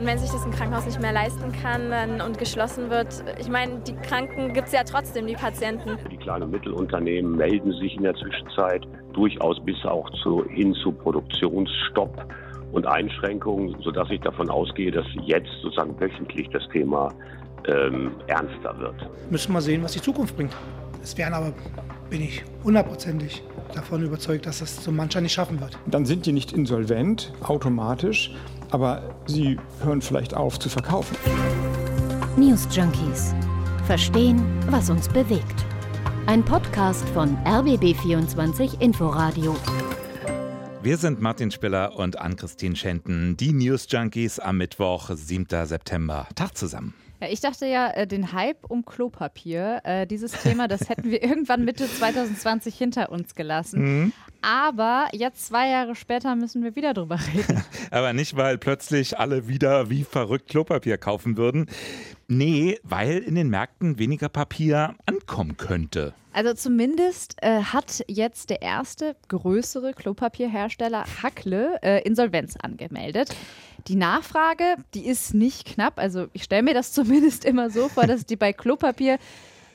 Und wenn sich das ein Krankenhaus nicht mehr leisten kann dann, und geschlossen wird, ich meine, die Kranken gibt es ja trotzdem, die Patienten. Die kleinen und Mittelunternehmen melden sich in der Zwischenzeit durchaus bis auch zu, hin zu Produktionsstopp und Einschränkungen, sodass ich davon ausgehe, dass jetzt sozusagen wöchentlich das Thema ähm, ernster wird. Müssen wir sehen, was die Zukunft bringt. Es werden aber, bin ich hundertprozentig davon überzeugt, dass das so mancher nicht schaffen wird. Dann sind die nicht insolvent automatisch, aber sie hören vielleicht auf zu verkaufen. News Junkies. Verstehen, was uns bewegt. Ein Podcast von RBB24 Inforadio. Wir sind Martin Spiller und Ann-Christine Schenten, die News Junkies am Mittwoch, 7. September. Tag zusammen. Ja, ich dachte ja, äh, den Hype um Klopapier, äh, dieses Thema, das hätten wir irgendwann Mitte 2020 hinter uns gelassen. Mhm. Aber jetzt zwei Jahre später müssen wir wieder drüber reden. Aber nicht, weil plötzlich alle wieder wie verrückt Klopapier kaufen würden. Nee, weil in den Märkten weniger Papier ankommen könnte. Also zumindest äh, hat jetzt der erste größere Klopapierhersteller Hackle äh, Insolvenz angemeldet. Die Nachfrage, die ist nicht knapp. Also ich stelle mir das zumindest immer so vor, dass die bei Klopapier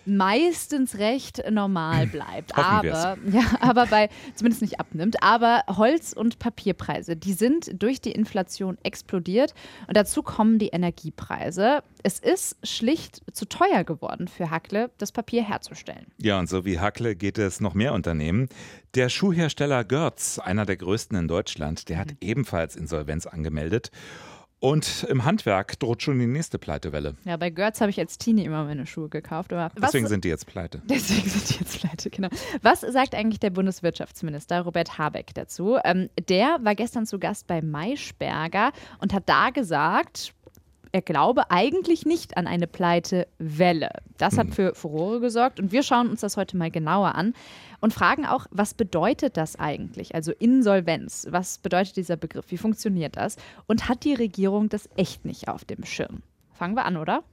meistens recht normal bleibt. aber, ja, aber bei, zumindest nicht abnimmt. Aber Holz- und Papierpreise, die sind durch die Inflation explodiert. Und dazu kommen die Energiepreise. Es ist schlicht zu teuer geworden für Hackle, das Papier herzustellen. Ja, und so wie Hackle geht es noch mehr Unternehmen. Der Schuhhersteller Görz, einer der größten in Deutschland, der hat mhm. ebenfalls Insolvenz angemeldet. Und im Handwerk droht schon die nächste Pleitewelle. Ja, bei Götz habe ich als Teenie immer meine Schuhe gekauft. deswegen sind die jetzt pleite. Deswegen sind die jetzt pleite, genau. Was sagt eigentlich der Bundeswirtschaftsminister Robert Habeck dazu? Ähm, der war gestern zu Gast bei Maischberger und hat da gesagt, er glaube eigentlich nicht an eine Pleitewelle. Das hat hm. für Furore gesorgt und wir schauen uns das heute mal genauer an und fragen auch, was bedeutet das eigentlich? Also Insolvenz, was bedeutet dieser Begriff? Wie funktioniert das? Und hat die Regierung das echt nicht auf dem Schirm? Fangen wir an, oder?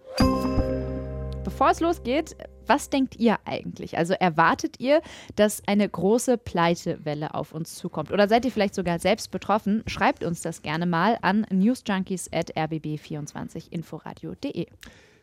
Bevor es losgeht, was denkt ihr eigentlich? Also erwartet ihr, dass eine große Pleitewelle auf uns zukommt? Oder seid ihr vielleicht sogar selbst betroffen? Schreibt uns das gerne mal an newsjunkies at rbb24inforadio.de.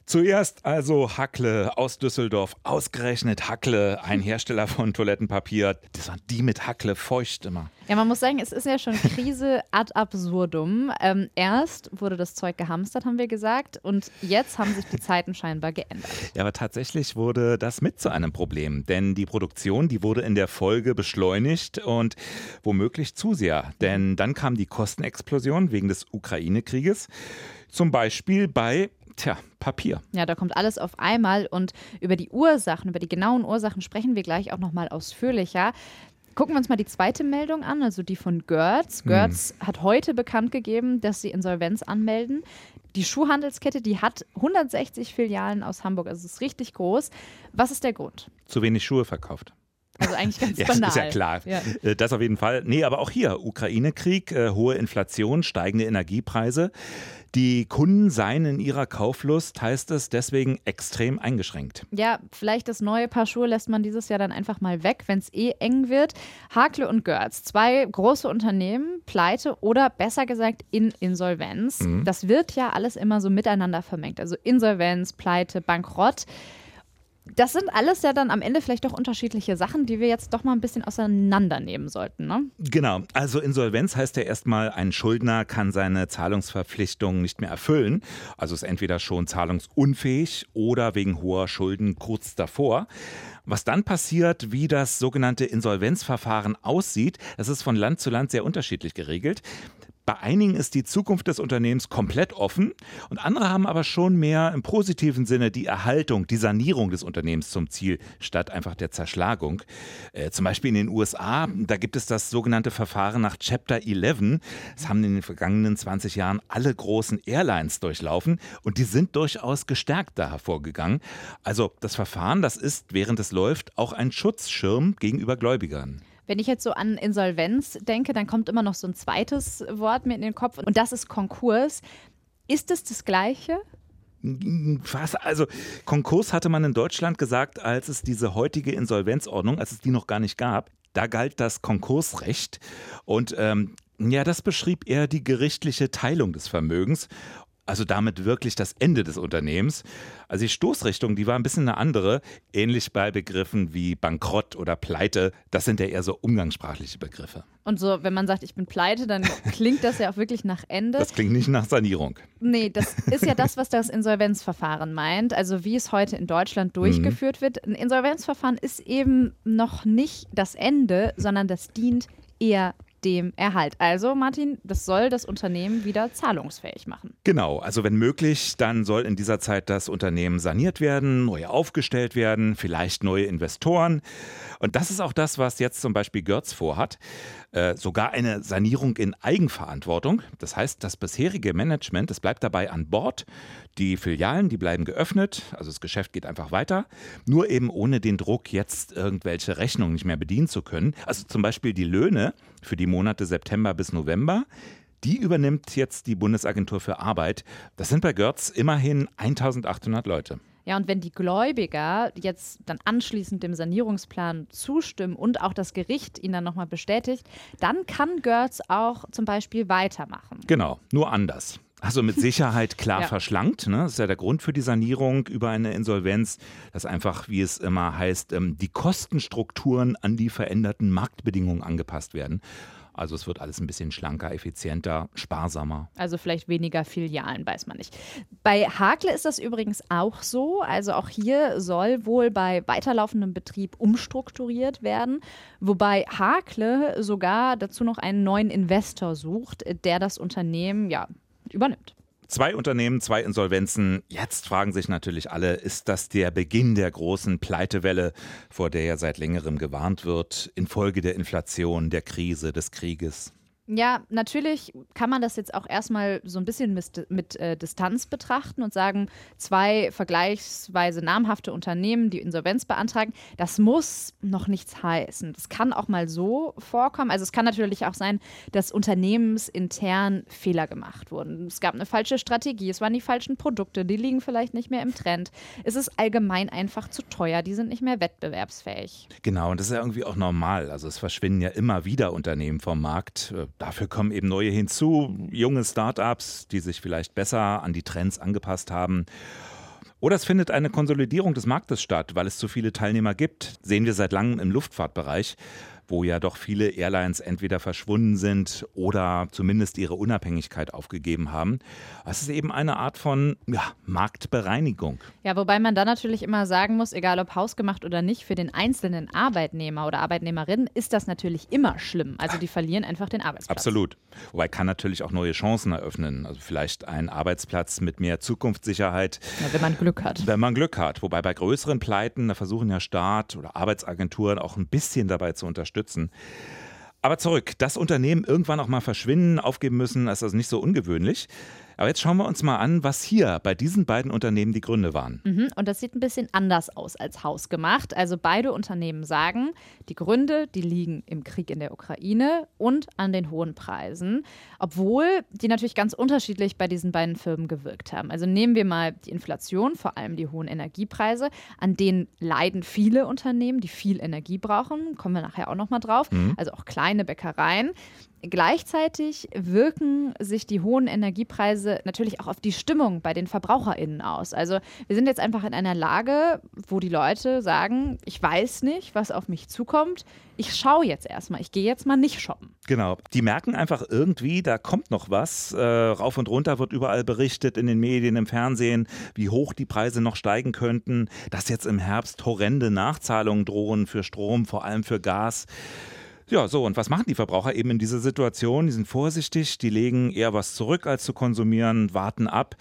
Zuerst also Hackle aus Düsseldorf, ausgerechnet Hackle, ein Hersteller von Toilettenpapier. Das waren die mit Hackle feucht immer. Ja, man muss sagen, es ist ja schon Krise ad absurdum. Ähm, erst wurde das Zeug gehamstert, haben wir gesagt, und jetzt haben sich die Zeiten scheinbar geändert. Ja, aber tatsächlich wurde das mit zu einem Problem, denn die Produktion, die wurde in der Folge beschleunigt und womöglich zu sehr, denn dann kam die Kostenexplosion wegen des Ukraine-Krieges. Zum Beispiel bei Tja, Papier. Ja, da kommt alles auf einmal und über die Ursachen, über die genauen Ursachen sprechen wir gleich auch nochmal ausführlicher. Gucken wir uns mal die zweite Meldung an, also die von Görz. Görz hm. hat heute bekannt gegeben, dass sie Insolvenz anmelden. Die Schuhhandelskette, die hat 160 Filialen aus Hamburg, also es ist richtig groß. Was ist der Grund? Zu wenig Schuhe verkauft. Also eigentlich ganz ja, banal. Ist ja klar. Ja. Äh, das auf jeden Fall. Nee, aber auch hier Ukraine-Krieg, äh, hohe Inflation, steigende Energiepreise. Die Kunden seien in ihrer Kauflust, heißt es, deswegen extrem eingeschränkt. Ja, vielleicht das neue Paar Schuhe lässt man dieses Jahr dann einfach mal weg, wenn es eh eng wird. Hakle und Görz, zwei große Unternehmen, pleite oder besser gesagt in Insolvenz. Mhm. Das wird ja alles immer so miteinander vermengt. Also Insolvenz, Pleite, Bankrott das sind alles ja dann am Ende vielleicht doch unterschiedliche Sachen, die wir jetzt doch mal ein bisschen auseinandernehmen sollten. Ne? Genau, also Insolvenz heißt ja erstmal, ein Schuldner kann seine Zahlungsverpflichtungen nicht mehr erfüllen. Also ist entweder schon zahlungsunfähig oder wegen hoher Schulden kurz davor. Was dann passiert, wie das sogenannte Insolvenzverfahren aussieht, das ist von Land zu Land sehr unterschiedlich geregelt. Bei einigen ist die Zukunft des Unternehmens komplett offen und andere haben aber schon mehr im positiven Sinne die Erhaltung, die Sanierung des Unternehmens zum Ziel, statt einfach der Zerschlagung. Äh, zum Beispiel in den USA, da gibt es das sogenannte Verfahren nach Chapter 11. Das haben in den vergangenen 20 Jahren alle großen Airlines durchlaufen und die sind durchaus gestärkt da hervorgegangen. Also das Verfahren, das ist, während es läuft, auch ein Schutzschirm gegenüber Gläubigern. Wenn ich jetzt so an Insolvenz denke, dann kommt immer noch so ein zweites Wort mir in den Kopf und das ist Konkurs. Ist es das Gleiche? Was? Also Konkurs hatte man in Deutschland gesagt, als es diese heutige Insolvenzordnung, als es die noch gar nicht gab. Da galt das Konkursrecht und ähm, ja, das beschrieb eher die gerichtliche Teilung des Vermögens also damit wirklich das Ende des Unternehmens. Also die Stoßrichtung, die war ein bisschen eine andere, ähnlich bei Begriffen wie Bankrott oder Pleite. Das sind ja eher so umgangssprachliche Begriffe. Und so, wenn man sagt, ich bin pleite, dann klingt das ja auch wirklich nach Ende. Das klingt nicht nach Sanierung. Nee, das ist ja das, was das Insolvenzverfahren meint. Also wie es heute in Deutschland durchgeführt mhm. wird. Ein Insolvenzverfahren ist eben noch nicht das Ende, sondern das dient eher dem Erhalt. Also, Martin, das soll das Unternehmen wieder zahlungsfähig machen. Genau, also wenn möglich, dann soll in dieser Zeit das Unternehmen saniert werden, neu aufgestellt werden, vielleicht neue Investoren. Und das ist auch das, was jetzt zum Beispiel Görz vorhat. Äh, sogar eine Sanierung in Eigenverantwortung. Das heißt, das bisherige Management, das bleibt dabei an Bord. Die Filialen, die bleiben geöffnet, also das Geschäft geht einfach weiter, nur eben ohne den Druck, jetzt irgendwelche Rechnungen nicht mehr bedienen zu können. Also zum Beispiel die Löhne für die Monate September bis November. Die übernimmt jetzt die Bundesagentur für Arbeit. Das sind bei Görz immerhin 1800 Leute. Ja, und wenn die Gläubiger jetzt dann anschließend dem Sanierungsplan zustimmen und auch das Gericht ihn dann nochmal bestätigt, dann kann Görz auch zum Beispiel weitermachen. Genau, nur anders. Also mit Sicherheit klar ja. verschlankt. Ne? Das ist ja der Grund für die Sanierung über eine Insolvenz, dass einfach, wie es immer heißt, ähm, die Kostenstrukturen an die veränderten Marktbedingungen angepasst werden. Also es wird alles ein bisschen schlanker, effizienter, sparsamer. Also vielleicht weniger Filialen, weiß man nicht. Bei Hakle ist das übrigens auch so. Also auch hier soll wohl bei weiterlaufendem Betrieb umstrukturiert werden, wobei Hakle sogar dazu noch einen neuen Investor sucht, der das Unternehmen ja übernimmt. Zwei Unternehmen, zwei Insolvenzen. Jetzt fragen sich natürlich alle, ist das der Beginn der großen Pleitewelle, vor der ja seit längerem gewarnt wird, infolge der Inflation, der Krise, des Krieges? Ja, natürlich kann man das jetzt auch erstmal so ein bisschen mit, mit äh, Distanz betrachten und sagen, zwei vergleichsweise namhafte Unternehmen, die Insolvenz beantragen, das muss noch nichts heißen. Das kann auch mal so vorkommen. Also es kann natürlich auch sein, dass unternehmensintern Fehler gemacht wurden. Es gab eine falsche Strategie, es waren die falschen Produkte, die liegen vielleicht nicht mehr im Trend. Es ist allgemein einfach zu teuer, die sind nicht mehr wettbewerbsfähig. Genau, und das ist ja irgendwie auch normal. Also es verschwinden ja immer wieder Unternehmen vom Markt äh, Dafür kommen eben neue hinzu, junge Startups, die sich vielleicht besser an die Trends angepasst haben. Oder es findet eine Konsolidierung des Marktes statt, weil es zu viele Teilnehmer gibt. Sehen wir seit langem im Luftfahrtbereich wo ja doch viele Airlines entweder verschwunden sind oder zumindest ihre Unabhängigkeit aufgegeben haben. Es ist eben eine Art von ja, Marktbereinigung. Ja, wobei man da natürlich immer sagen muss, egal ob hausgemacht oder nicht, für den einzelnen Arbeitnehmer oder Arbeitnehmerin ist das natürlich immer schlimm. Also die verlieren einfach den Arbeitsplatz. Absolut. Wobei kann natürlich auch neue Chancen eröffnen. Also vielleicht ein Arbeitsplatz mit mehr Zukunftssicherheit. Ja, wenn man Glück hat. Wenn man Glück hat. Wobei bei größeren Pleiten, da versuchen ja Staat oder Arbeitsagenturen auch ein bisschen dabei zu unterstützen unterstützen. Aber zurück, dass Unternehmen irgendwann auch mal verschwinden, aufgeben müssen, ist also nicht so ungewöhnlich. Aber jetzt schauen wir uns mal an, was hier bei diesen beiden Unternehmen die Gründe waren. Mhm, und das sieht ein bisschen anders aus als hausgemacht. Also beide Unternehmen sagen, die Gründe, die liegen im Krieg in der Ukraine und an den hohen Preisen, obwohl die natürlich ganz unterschiedlich bei diesen beiden Firmen gewirkt haben. Also nehmen wir mal die Inflation, vor allem die hohen Energiepreise, an denen leiden viele Unternehmen, die viel Energie brauchen, kommen wir nachher auch noch mal drauf, mhm. also auch kleine Bäckereien. Gleichzeitig wirken sich die hohen Energiepreise natürlich auch auf die Stimmung bei den VerbraucherInnen aus. Also wir sind jetzt einfach in einer Lage, wo die Leute sagen, ich weiß nicht, was auf mich zukommt. Ich schaue jetzt erstmal, ich gehe jetzt mal nicht shoppen. Genau. Die merken einfach irgendwie, da kommt noch was. Äh, rauf und runter wird überall berichtet in den Medien, im Fernsehen, wie hoch die Preise noch steigen könnten, dass jetzt im Herbst horrende Nachzahlungen drohen für Strom, vor allem für Gas. Ja, so, und was machen die Verbraucher eben in dieser Situation? Die sind vorsichtig, die legen eher was zurück, als zu konsumieren, warten ab.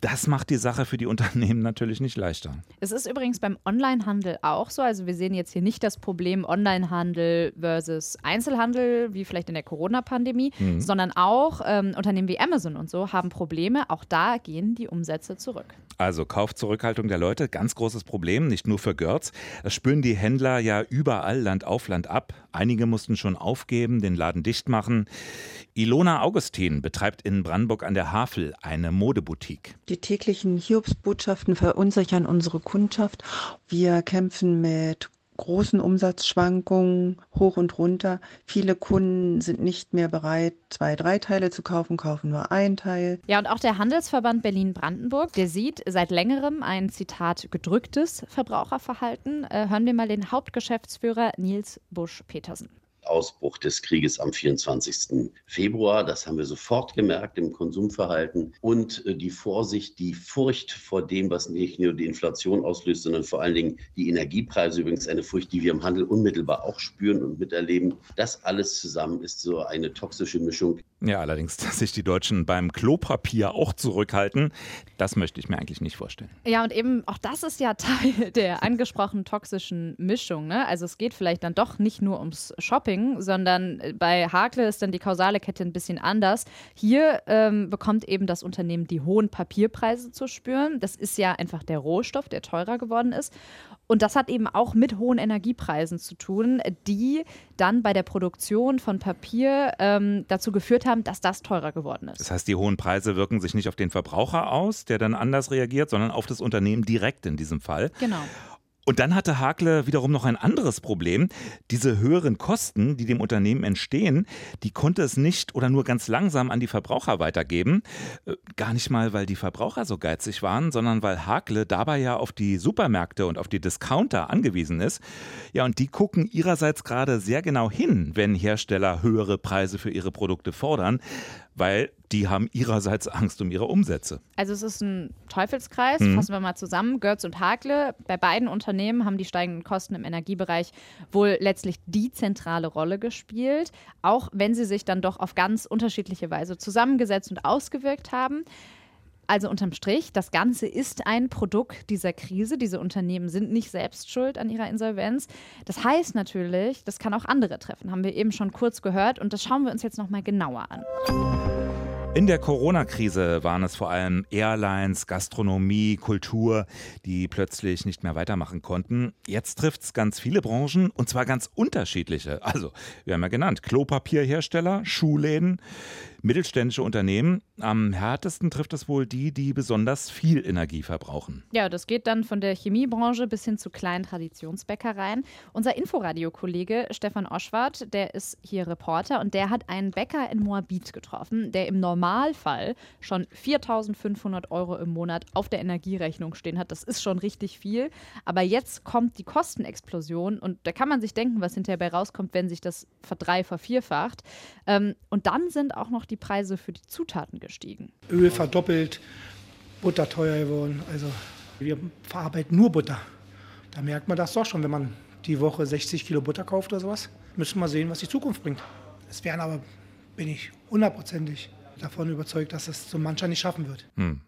Das macht die Sache für die Unternehmen natürlich nicht leichter. Es ist übrigens beim Onlinehandel auch so. Also wir sehen jetzt hier nicht das Problem Onlinehandel versus Einzelhandel, wie vielleicht in der Corona-Pandemie, mhm. sondern auch ähm, Unternehmen wie Amazon und so haben Probleme. Auch da gehen die Umsätze zurück. Also Kaufzurückhaltung der Leute, ganz großes Problem, nicht nur für Görz. Das spüren die Händler ja überall Land auf Land ab. Einige mussten schon aufgeben, den Laden dicht machen. Ilona Augustin betreibt in Brandenburg an der Havel eine Modeboutique. Die täglichen Hiobsbotschaften verunsichern unsere Kundschaft. Wir kämpfen mit großen Umsatzschwankungen hoch und runter. Viele Kunden sind nicht mehr bereit, zwei, drei Teile zu kaufen, kaufen nur ein Teil. Ja, und auch der Handelsverband Berlin-Brandenburg, der sieht seit längerem ein Zitat gedrücktes Verbraucherverhalten. Äh, hören wir mal den Hauptgeschäftsführer Nils Busch-Petersen. Ausbruch des Krieges am 24. Februar. Das haben wir sofort gemerkt im Konsumverhalten. Und äh, die Vorsicht, die Furcht vor dem, was nicht nur die Inflation auslöst, sondern vor allen Dingen die Energiepreise, übrigens eine Furcht, die wir im Handel unmittelbar auch spüren und miterleben. Das alles zusammen ist so eine toxische Mischung. Ja, allerdings, dass sich die Deutschen beim Klopapier auch zurückhalten, das möchte ich mir eigentlich nicht vorstellen. Ja, und eben auch das ist ja Teil der angesprochenen toxischen Mischung. Ne? Also es geht vielleicht dann doch nicht nur ums Shopping, sondern bei Hakle ist dann die kausale Kette ein bisschen anders. Hier ähm, bekommt eben das Unternehmen die hohen Papierpreise zu spüren. Das ist ja einfach der Rohstoff, der teurer geworden ist. Und das hat eben auch mit hohen Energiepreisen zu tun, die dann bei der Produktion von Papier ähm, dazu geführt haben, dass das teurer geworden ist. Das heißt, die hohen Preise wirken sich nicht auf den Verbraucher aus, der dann anders reagiert, sondern auf das Unternehmen direkt in diesem Fall. Genau. Und dann hatte Hakle wiederum noch ein anderes Problem. Diese höheren Kosten, die dem Unternehmen entstehen, die konnte es nicht oder nur ganz langsam an die Verbraucher weitergeben. Äh, gar nicht mal, weil die Verbraucher so geizig waren, sondern weil Hakle dabei ja auf die Supermärkte und auf die Discounter angewiesen ist. Ja, und die gucken ihrerseits gerade sehr genau hin, wenn Hersteller höhere Preise für ihre Produkte fordern weil die haben ihrerseits Angst um ihre Umsätze. Also es ist ein Teufelskreis, mhm. fassen wir mal zusammen. Götz und Hakle, bei beiden Unternehmen haben die steigenden Kosten im Energiebereich wohl letztlich die zentrale Rolle gespielt, auch wenn sie sich dann doch auf ganz unterschiedliche Weise zusammengesetzt und ausgewirkt haben. Also unterm Strich, das Ganze ist ein Produkt dieser Krise. Diese Unternehmen sind nicht selbst schuld an ihrer Insolvenz. Das heißt natürlich, das kann auch andere treffen, haben wir eben schon kurz gehört und das schauen wir uns jetzt nochmal genauer an. In der Corona-Krise waren es vor allem Airlines, Gastronomie, Kultur, die plötzlich nicht mehr weitermachen konnten. Jetzt trifft es ganz viele Branchen und zwar ganz unterschiedliche. Also, wir haben ja genannt, Klopapierhersteller, Schuhläden, mittelständische Unternehmen. Am härtesten trifft es wohl die, die besonders viel Energie verbrauchen. Ja, das geht dann von der Chemiebranche bis hin zu kleinen Traditionsbäckereien. Unser Inforadio-Kollege Stefan Oschwart, der ist hier Reporter und der hat einen Bäcker in Moabit getroffen, der im Normalfall schon 4.500 Euro im Monat auf der Energierechnung stehen hat. Das ist schon richtig viel. Aber jetzt kommt die Kostenexplosion und da kann man sich denken, was hinterher bei rauskommt, wenn sich das verdrei, vervierfacht. Ähm, und dann sind auch noch die Preise für die Zutaten gestiegen. Öl verdoppelt, Butter teuer geworden. Also wir verarbeiten nur Butter. Da merkt man das doch schon, wenn man die Woche 60 Kilo Butter kauft oder sowas. Müssen wir sehen, was die Zukunft bringt. Es werden aber, bin ich hundertprozentig davon überzeugt, dass es so mancher nicht schaffen wird. Hm.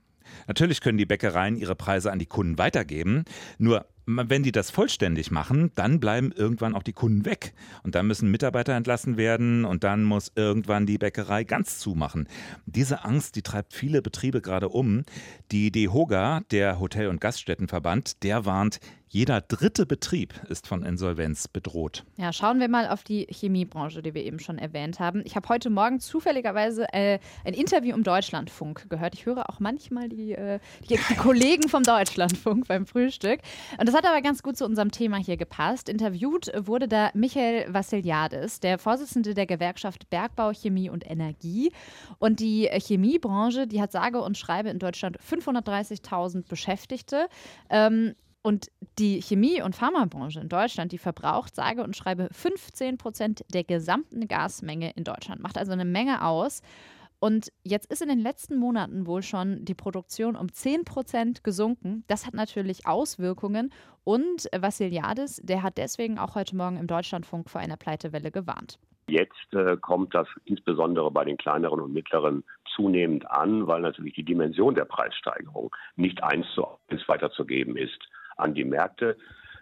Natürlich können die Bäckereien ihre Preise an die Kunden weitergeben. Nur wenn die das vollständig machen, dann bleiben irgendwann auch die Kunden weg. Und dann müssen Mitarbeiter entlassen werden und dann muss irgendwann die Bäckerei ganz zumachen. Diese Angst, die treibt viele Betriebe gerade um. Die DEHOGA, der Hotel- und Gaststättenverband, der warnt, jeder dritte Betrieb ist von Insolvenz bedroht. Ja, schauen wir mal auf die Chemiebranche, die wir eben schon erwähnt haben. Ich habe heute Morgen zufälligerweise äh, ein Interview im Deutschlandfunk gehört. Ich höre auch manchmal die, äh, die, die Kollegen vom Deutschlandfunk beim Frühstück. Und das hat aber ganz gut zu unserem Thema hier gepasst. Interviewt wurde da Michael Vassiliadis, der Vorsitzende der Gewerkschaft Bergbau, Chemie und Energie. Und die Chemiebranche, die hat sage und schreibe in Deutschland 530.000 Beschäftigte. Ähm, und die Chemie- und Pharmabranche in Deutschland, die verbraucht sage und schreibe 15 Prozent der gesamten Gasmenge in Deutschland. Macht also eine Menge aus. Und jetzt ist in den letzten Monaten wohl schon die Produktion um 10 Prozent gesunken. Das hat natürlich Auswirkungen. Und Vassiliadis, der hat deswegen auch heute Morgen im Deutschlandfunk vor einer Pleitewelle gewarnt. Jetzt äh, kommt das insbesondere bei den kleineren und mittleren zunehmend an, weil natürlich die Dimension der Preissteigerung nicht eins zu eins weiterzugeben ist an die Märkte.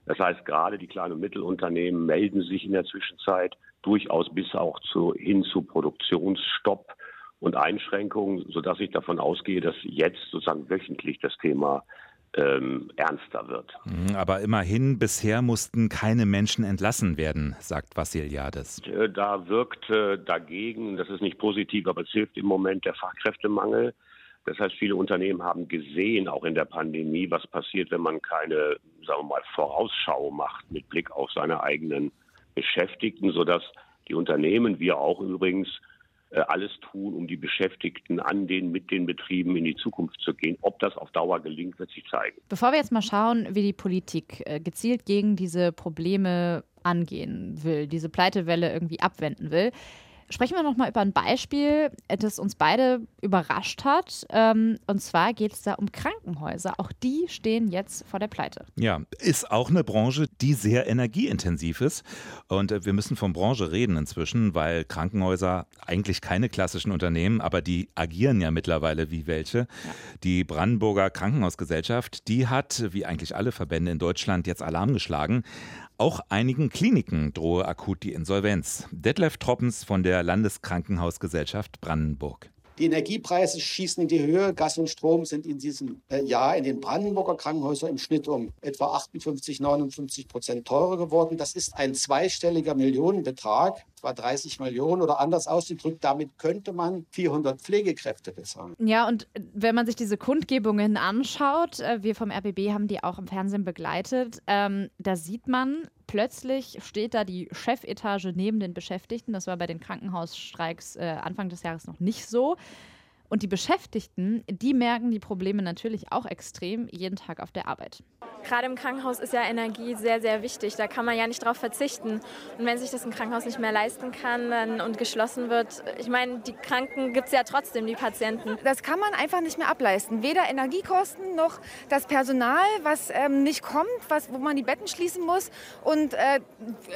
Das heißt, gerade die kleinen und Mittelunternehmen melden sich in der Zwischenzeit durchaus bis auch zu, hin zu Produktionsstopp und Einschränkungen, sodass ich davon ausgehe, dass jetzt sozusagen wöchentlich das Thema ähm, ernster wird. Mhm, aber immerhin, bisher mussten keine Menschen entlassen werden, sagt Vassiliades. Äh, da wirkt äh, dagegen, das ist nicht positiv, aber es hilft im Moment der Fachkräftemangel. Das heißt, viele Unternehmen haben gesehen, auch in der Pandemie, was passiert, wenn man keine, sagen wir mal, Vorausschau macht mit Blick auf seine eigenen Beschäftigten, sodass die Unternehmen, wir auch übrigens, äh, alles tun, um die Beschäftigten an den, mit den Betrieben in die Zukunft zu gehen. Ob das auf Dauer gelingt, wird sich zeigen. Bevor wir jetzt mal schauen, wie die Politik äh, gezielt gegen diese Probleme angehen will, diese Pleitewelle irgendwie abwenden will, Sprechen wir noch mal über ein Beispiel, das uns beide überrascht hat. Ähm, und zwar geht es da um Krankenhäuser. Auch die stehen jetzt vor der Pleite. Ja, ist auch eine Branche, die sehr energieintensiv ist. Und äh, wir müssen von Branche reden inzwischen, weil Krankenhäuser eigentlich keine klassischen Unternehmen, aber die agieren ja mittlerweile wie welche. Ja. Die Brandenburger Krankenhausgesellschaft, die hat, wie eigentlich alle Verbände in Deutschland, jetzt Alarm geschlagen. Auch einigen Kliniken drohe akut die Insolvenz. Detlef Troppens von der Landeskrankenhausgesellschaft Brandenburg. Die Energiepreise schießen in die Höhe. Gas und Strom sind in diesem äh, Jahr in den Brandenburger Krankenhäusern im Schnitt um etwa 58, 59 Prozent teurer geworden. Das ist ein zweistelliger Millionenbetrag, etwa 30 Millionen oder anders ausgedrückt. Damit könnte man 400 Pflegekräfte bezahlen. Ja, und wenn man sich diese Kundgebungen anschaut, äh, wir vom RBB haben die auch im Fernsehen begleitet, ähm, da sieht man, plötzlich steht da die Chefetage neben den Beschäftigten. Das war bei den Krankenhausstreiks äh, Anfang des Jahres noch nicht so. Und die Beschäftigten, die merken die Probleme natürlich auch extrem jeden Tag auf der Arbeit. Gerade im Krankenhaus ist ja Energie sehr, sehr wichtig. Da kann man ja nicht drauf verzichten. Und wenn sich das ein Krankenhaus nicht mehr leisten kann dann, und geschlossen wird, ich meine, die Kranken gibt es ja trotzdem, die Patienten. Das kann man einfach nicht mehr ableisten. Weder Energiekosten noch das Personal, was ähm, nicht kommt, was, wo man die Betten schließen muss. Und äh,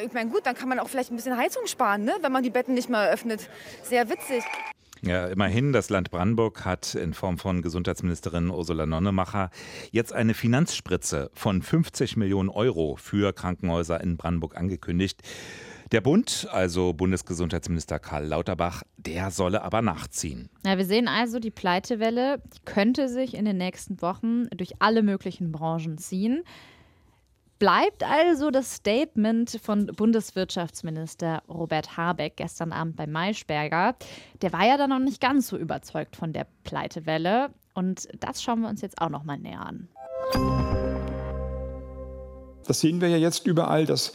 ich meine, gut, dann kann man auch vielleicht ein bisschen Heizung sparen, ne? wenn man die Betten nicht mehr öffnet. Sehr witzig. Ja, immerhin, das Land Brandenburg hat in Form von Gesundheitsministerin Ursula Nonnemacher jetzt eine Finanzspritze von 50 Millionen Euro für Krankenhäuser in Brandenburg angekündigt. Der Bund, also Bundesgesundheitsminister Karl Lauterbach, der solle aber nachziehen. Ja, wir sehen also, die Pleitewelle die könnte sich in den nächsten Wochen durch alle möglichen Branchen ziehen bleibt also das Statement von Bundeswirtschaftsminister Robert Habeck gestern Abend bei Maischberger. Der war ja dann noch nicht ganz so überzeugt von der Pleitewelle. Und das schauen wir uns jetzt auch noch mal näher an. Das sehen wir ja jetzt überall, dass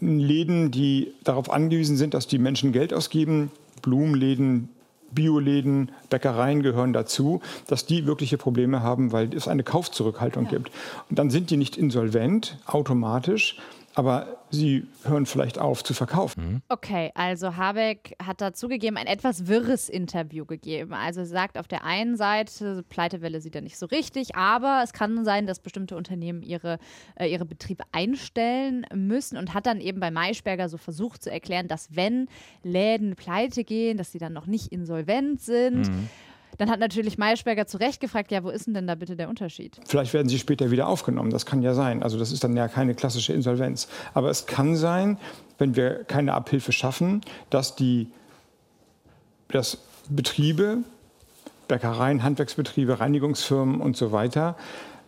Läden, die darauf angewiesen sind, dass die Menschen Geld ausgeben, Blumenläden, Bioläden, Bäckereien gehören dazu, dass die wirkliche Probleme haben, weil es eine Kaufzurückhaltung ja. gibt. Und dann sind die nicht insolvent automatisch, aber sie hören vielleicht auf zu verkaufen. Mhm. Okay, also Habeck hat da zugegeben, ein etwas wirres Interview gegeben. Also sagt auf der einen Seite, Pleitewelle sieht er nicht so richtig, aber es kann sein, dass bestimmte Unternehmen ihre, äh, ihre Betriebe einstellen müssen und hat dann eben bei Maischberger so versucht zu erklären, dass wenn Läden pleite gehen, dass sie dann noch nicht insolvent sind. Mhm. Dann hat natürlich Maischberger zu Recht gefragt, ja, wo ist denn denn da bitte der Unterschied? Vielleicht werden sie später wieder aufgenommen, das kann ja sein. Also das ist dann ja keine klassische Insolvenz. Aber es kann sein, wenn wir keine Abhilfe schaffen, dass die dass Betriebe, Bäckereien, Handwerksbetriebe, Reinigungsfirmen und so weiter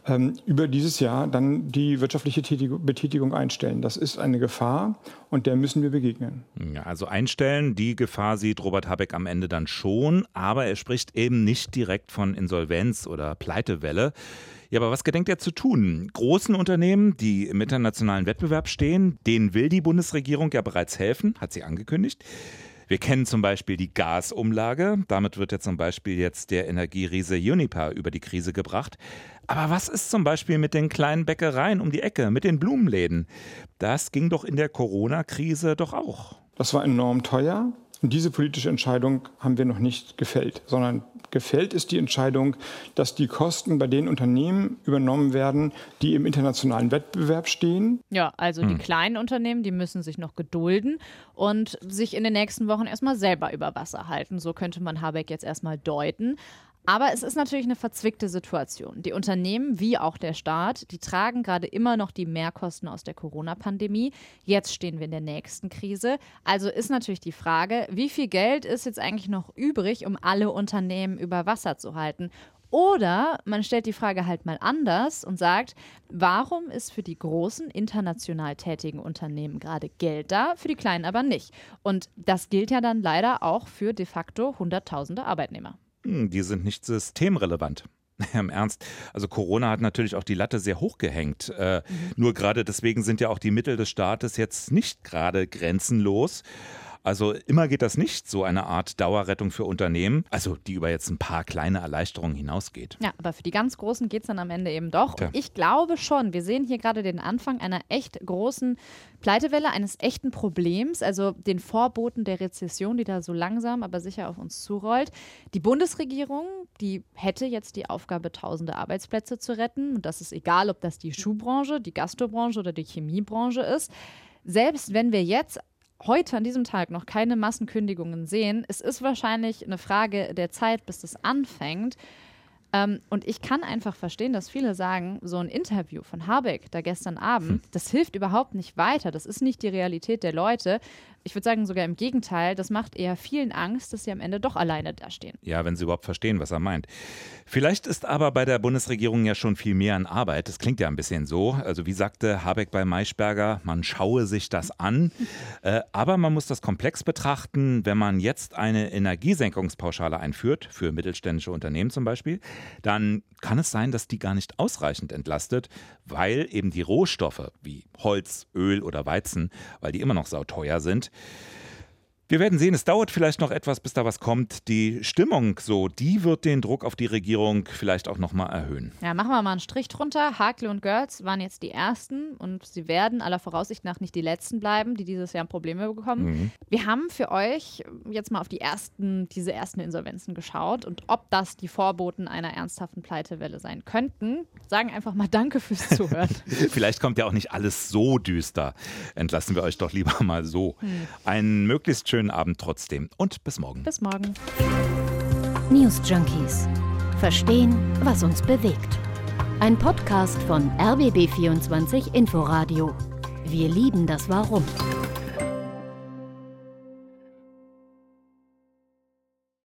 ähm, über dieses Jahr dann die wirtschaftliche Betätigung einstellen. Das ist eine Gefahr und der müssen wir begegnen. Ja, also einstellen, die Gefahr sieht Robert Habeck am Ende dann schon, aber er spricht eben nicht direkt von Insolvenz oder Pleitewelle. Ja, aber was gedenkt er zu tun? Großen Unternehmen, die im internationalen Wettbewerb stehen, denen will die Bundesregierung ja bereits helfen, hat sie angekündigt. Wir kennen zum Beispiel die Gasumlage. Damit wird ja zum Beispiel jetzt der Energieriese Uniper über die Krise gebracht. Aber was ist zum Beispiel mit den kleinen Bäckereien um die Ecke, mit den Blumenläden? Das ging doch in der Corona-Krise doch auch. Das war enorm teuer. Und diese politische Entscheidung haben wir noch nicht gefällt, sondern gefällt ist die Entscheidung, dass die Kosten bei den Unternehmen übernommen werden, die im internationalen Wettbewerb stehen. Ja, also hm. die kleinen Unternehmen, die müssen sich noch gedulden und sich in den nächsten Wochen erstmal selber über Wasser halten. So könnte man Habeck jetzt erstmal deuten. Aber es ist natürlich eine verzwickte Situation. Die Unternehmen wie auch der Staat, die tragen gerade immer noch die Mehrkosten aus der Corona-Pandemie. Jetzt stehen wir in der nächsten Krise. Also ist natürlich die Frage, wie viel Geld ist jetzt eigentlich noch übrig, um alle Unternehmen über Wasser zu halten? Oder man stellt die Frage halt mal anders und sagt, warum ist für die großen international tätigen Unternehmen gerade Geld da, für die kleinen aber nicht? Und das gilt ja dann leider auch für de facto Hunderttausende Arbeitnehmer. Hm, die sind nicht systemrelevant. Im Ernst, also Corona hat natürlich auch die Latte sehr hoch gehängt. Äh, mhm. Nur gerade deswegen sind ja auch die Mittel des Staates jetzt nicht gerade grenzenlos. Also immer geht das nicht, so eine Art Dauerrettung für Unternehmen, also die über jetzt ein paar kleine Erleichterungen hinausgeht. Ja, aber für die ganz Großen geht es dann am Ende eben doch. Und ich glaube schon, wir sehen hier gerade den Anfang einer echt großen Pleitewelle, eines echten Problems, also den Vorboten der Rezession, die da so langsam, aber sicher auf uns zurollt. Die Bundesregierung, die hätte jetzt die Aufgabe, tausende Arbeitsplätze zu retten. Und das ist egal, ob das die Schuhbranche, die Gastrobranche oder die Chemiebranche ist. Selbst wenn wir jetzt heute an diesem Tag noch keine Massenkündigungen sehen, es ist wahrscheinlich eine Frage der Zeit, bis das anfängt. Ähm, und ich kann einfach verstehen, dass viele sagen, so ein Interview von Habeck da gestern Abend, hm. das hilft überhaupt nicht weiter. Das ist nicht die Realität der Leute ich würde sagen sogar im Gegenteil, das macht eher vielen Angst, dass sie am Ende doch alleine dastehen. Ja, wenn sie überhaupt verstehen, was er meint. Vielleicht ist aber bei der Bundesregierung ja schon viel mehr an Arbeit. Das klingt ja ein bisschen so. Also wie sagte Habeck bei Maischberger, man schaue sich das an. äh, aber man muss das komplex betrachten. Wenn man jetzt eine Energiesenkungspauschale einführt, für mittelständische Unternehmen zum Beispiel, dann kann es sein, dass die gar nicht ausreichend entlastet, weil eben die Rohstoffe wie Holz, Öl oder Weizen, weil die immer noch sauteuer sind, え? Wir werden sehen, es dauert vielleicht noch etwas, bis da was kommt. Die Stimmung so, die wird den Druck auf die Regierung vielleicht auch noch mal erhöhen. Ja, machen wir mal einen Strich drunter. Hakle und Görz waren jetzt die ersten und sie werden aller Voraussicht nach nicht die letzten bleiben, die dieses Jahr Probleme bekommen. Mhm. Wir haben für euch jetzt mal auf die ersten, diese ersten Insolvenzen geschaut und ob das die Vorboten einer ernsthaften Pleitewelle sein könnten. Sagen einfach mal Danke fürs Zuhören. vielleicht kommt ja auch nicht alles so düster. Entlassen wir euch doch lieber mal so. Mhm. Einen möglichst schönen schönen Abend trotzdem und bis morgen. Bis morgen. News Junkies. Verstehen, was uns bewegt. Ein Podcast von RBB24 Inforadio. Wir lieben das Warum.